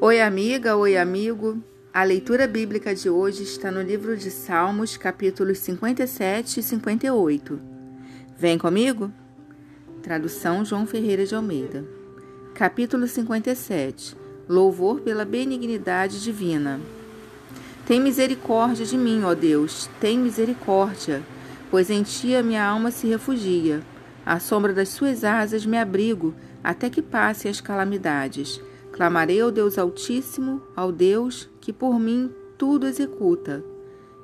Oi, amiga, oi, amigo. A leitura bíblica de hoje está no livro de Salmos, capítulos 57 e 58. Vem comigo? Tradução João Ferreira de Almeida. Capítulo 57 Louvor pela benignidade divina. Tem misericórdia de mim, ó Deus, tem misericórdia, pois em ti a minha alma se refugia. À sombra das suas asas me abrigo, até que passe as calamidades. Clamarei ao Deus Altíssimo, ao Deus que por mim tudo executa.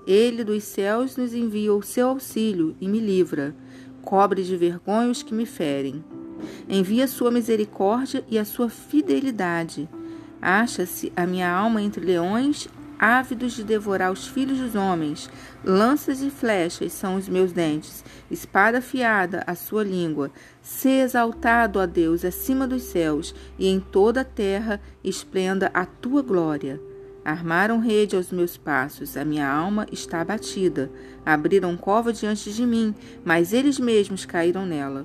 Ele dos céus nos envia o seu auxílio e me livra, cobre de vergonha os que me ferem. Envia sua misericórdia e a sua fidelidade. Acha-se a minha alma entre leões, ávidos de devorar os filhos dos homens. Lanças e flechas são os meus dentes, espada afiada a sua língua. Se exaltado, ó Deus, acima dos céus, e em toda a terra esplenda a tua glória. Armaram rede aos meus passos, a minha alma está abatida. Abriram cova diante de mim, mas eles mesmos caíram nela.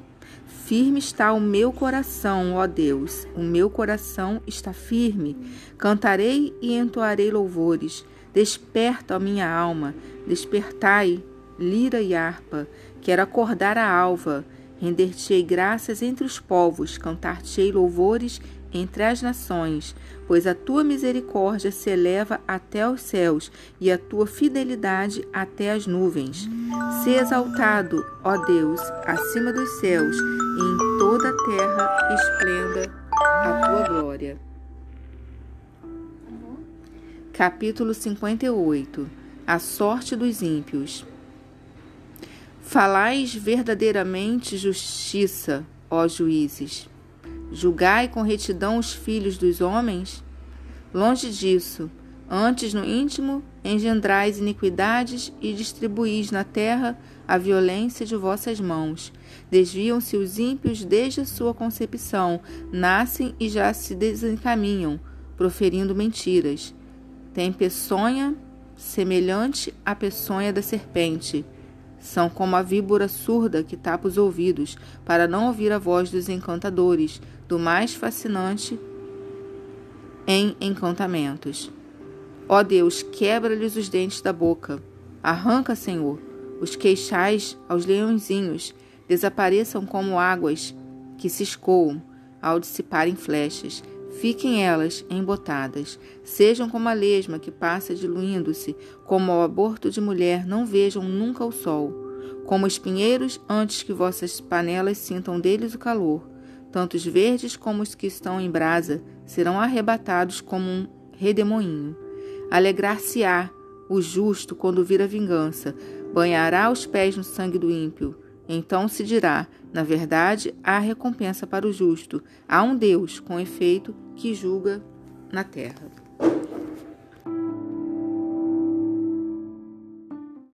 Firme está o meu coração, ó Deus, o meu coração está firme. Cantarei e entoarei louvores. Desperta, ó minha alma, despertai, lira e harpa. Quero acordar a alva. Render-te-ei graças entre os povos, cantar-te-ei louvores entre as nações, pois a tua misericórdia se eleva até os céus e a tua fidelidade até as nuvens. Se exaltado, ó Deus, acima dos céus, e em toda a terra esplenda a tua glória. Capítulo 58 A sorte dos ímpios. Falais verdadeiramente justiça, ó juízes Julgai com retidão os filhos dos homens? Longe disso, antes no íntimo engendrais iniquidades e distribuís na terra a violência de vossas mãos. Desviam-se os ímpios desde a sua concepção, nascem e já se desencaminham, proferindo mentiras. Tem peçonha semelhante à peçonha da serpente são como a víbora surda que tapa os ouvidos para não ouvir a voz dos encantadores, do mais fascinante em encantamentos. Ó Deus, quebra-lhes os dentes da boca. Arranca, Senhor, os queixais aos leõezinhos, desapareçam como águas que se escoam ao dissiparem flechas Fiquem elas embotadas, sejam como a lesma que passa diluindo-se, como o aborto de mulher, não vejam nunca o sol, como espinheiros antes que vossas panelas sintam deles o calor. Tanto os verdes como os que estão em brasa serão arrebatados como um redemoinho. Alegrar-se-á o justo quando vir a vingança, banhará os pés no sangue do ímpio. Então se dirá: na verdade, há recompensa para o justo. Há um Deus, com efeito, que julga na terra.